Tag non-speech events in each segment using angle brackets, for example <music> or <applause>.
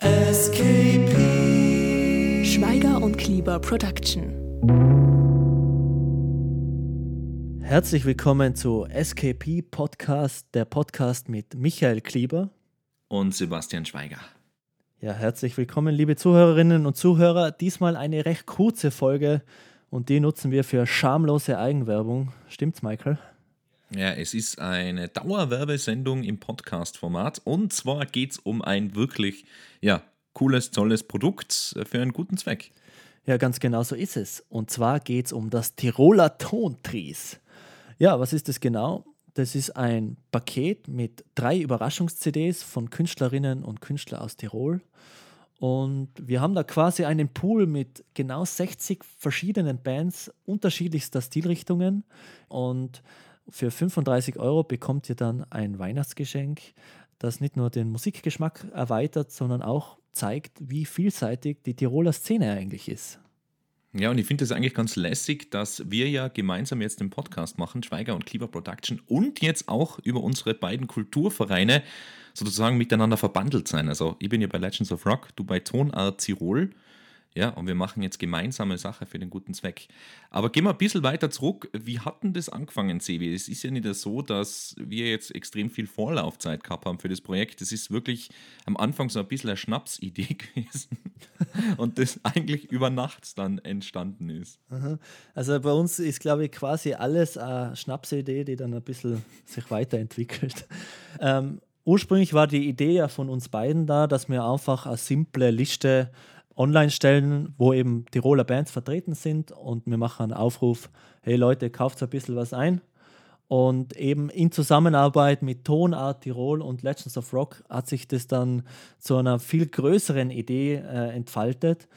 SKP. Schweiger und Klieber Production. Herzlich willkommen zu SKP Podcast, der Podcast mit Michael Klieber und Sebastian Schweiger. Ja, herzlich willkommen, liebe Zuhörerinnen und Zuhörer. Diesmal eine recht kurze Folge und die nutzen wir für schamlose Eigenwerbung. Stimmt's, Michael? Ja, es ist eine Dauerwerbesendung im Podcast-Format und zwar geht es um ein wirklich ja, cooles, tolles Produkt für einen guten Zweck. Ja, ganz genau so ist es. Und zwar geht es um das Tiroler Tontries. Ja, was ist das genau? Das ist ein Paket mit drei Überraschungs-CDs von Künstlerinnen und Künstlern aus Tirol. Und wir haben da quasi einen Pool mit genau 60 verschiedenen Bands unterschiedlichster Stilrichtungen. Und für 35 Euro bekommt ihr dann ein Weihnachtsgeschenk, das nicht nur den Musikgeschmack erweitert, sondern auch zeigt, wie vielseitig die Tiroler Szene eigentlich ist. Ja, und ich finde es eigentlich ganz lässig, dass wir ja gemeinsam jetzt den Podcast machen, Schweiger und Kleber Production, und jetzt auch über unsere beiden Kulturvereine sozusagen miteinander verbandelt sein. Also ich bin ja bei Legends of Rock, du bei Tonart Tirol. Ja, und wir machen jetzt gemeinsame Sache für den guten Zweck. Aber gehen wir ein bisschen weiter zurück. Wie hat denn das angefangen, Sebi? Es ist ja nicht so, dass wir jetzt extrem viel Vorlaufzeit gehabt haben für das Projekt. Es ist wirklich am Anfang so ein bisschen eine Schnapsidee <laughs> gewesen und das eigentlich über Nacht dann entstanden ist. Also bei uns ist, glaube ich, quasi alles eine Schnapsidee, die dann ein bisschen sich weiterentwickelt. Ähm, ursprünglich war die Idee ja von uns beiden da, dass wir einfach eine simple Liste online stellen, wo eben Tiroler Bands vertreten sind und wir machen einen Aufruf, hey Leute, kauft ein bisschen was ein. Und eben in Zusammenarbeit mit Tonart Tirol und Legends of Rock hat sich das dann zu einer viel größeren Idee äh, entfaltet.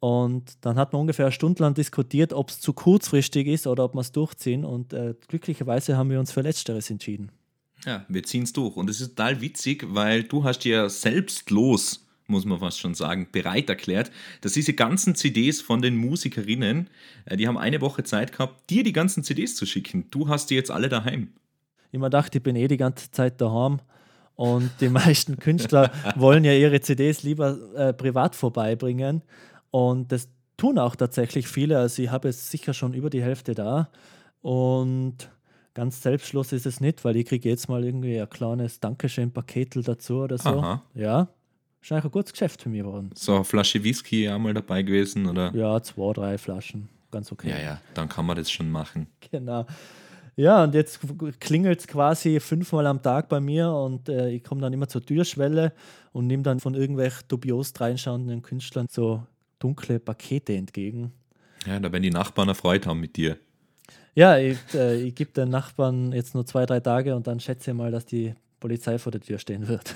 Und dann hat man ungefähr eine Stunde lang diskutiert, ob es zu kurzfristig ist oder ob wir es durchziehen. Und äh, glücklicherweise haben wir uns für Letzteres entschieden. Ja, wir ziehen es durch. Und es ist total witzig, weil du hast ja selbstlos muss man fast schon sagen, bereit erklärt, dass diese ganzen CDs von den Musikerinnen, äh, die haben eine Woche Zeit gehabt, dir die ganzen CDs zu schicken. Du hast die jetzt alle daheim. Ich mir dachte, ich bin eh die ganze Zeit daheim und die <laughs> meisten Künstler wollen ja ihre CDs lieber äh, privat vorbeibringen und das tun auch tatsächlich viele. Also ich habe jetzt sicher schon über die Hälfte da und ganz selbstlos ist es nicht, weil ich kriege jetzt mal irgendwie ein kleines Dankeschön-Paketel dazu oder so. Aha. Ja, ist eigentlich ein gutes Geschäft für mich geworden. So eine Flasche Whisky auch mal dabei gewesen, oder? Ja, zwei, drei Flaschen. Ganz okay. Ja, ja, dann kann man das schon machen. Genau. Ja, und jetzt klingelt es quasi fünfmal am Tag bei mir und äh, ich komme dann immer zur Türschwelle und nehme dann von irgendwelchen dubios reinschauenden Künstlern so dunkle Pakete entgegen. Ja, da werden die Nachbarn erfreut haben mit dir. Ja, ich, äh, ich gebe den Nachbarn jetzt nur zwei, drei Tage und dann schätze ich mal, dass die Polizei vor der Tür stehen wird.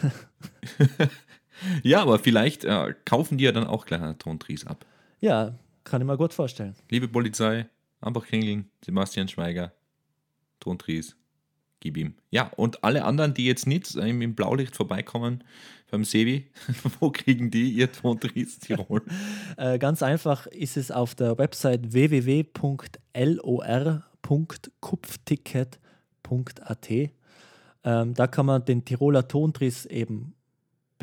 <laughs> Ja, aber vielleicht äh, kaufen die ja dann auch gleich einen Tontries ab. Ja, kann ich mir gut vorstellen. Liebe Polizei, einfach klingeln, Sebastian Schweiger, Tontries, gib ihm. Ja, und alle anderen, die jetzt nicht äh, im Blaulicht vorbeikommen beim Sevi, <laughs> wo kriegen die ihr Tontries <laughs> Tirol? äh, ganz einfach ist es auf der Website www.lor.kupfticket.at. Ähm, da kann man den Tiroler Tontries eben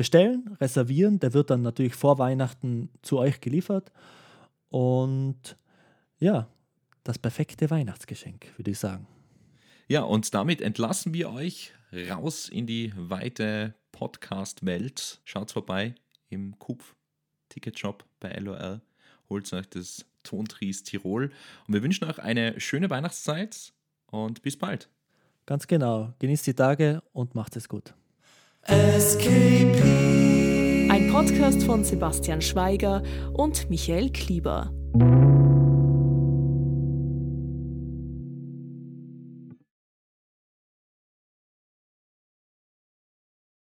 bestellen, reservieren. Der wird dann natürlich vor Weihnachten zu euch geliefert. Und ja, das perfekte Weihnachtsgeschenk, würde ich sagen. Ja, und damit entlassen wir euch raus in die weite Podcast-Welt. Schaut vorbei im Kupf Ticketshop bei LOL. Holt euch das Tontries Tirol. Und wir wünschen euch eine schöne Weihnachtszeit und bis bald. Ganz genau. Genießt die Tage und macht es gut. Ein Podcast von Sebastian Schweiger und Michael Klieber.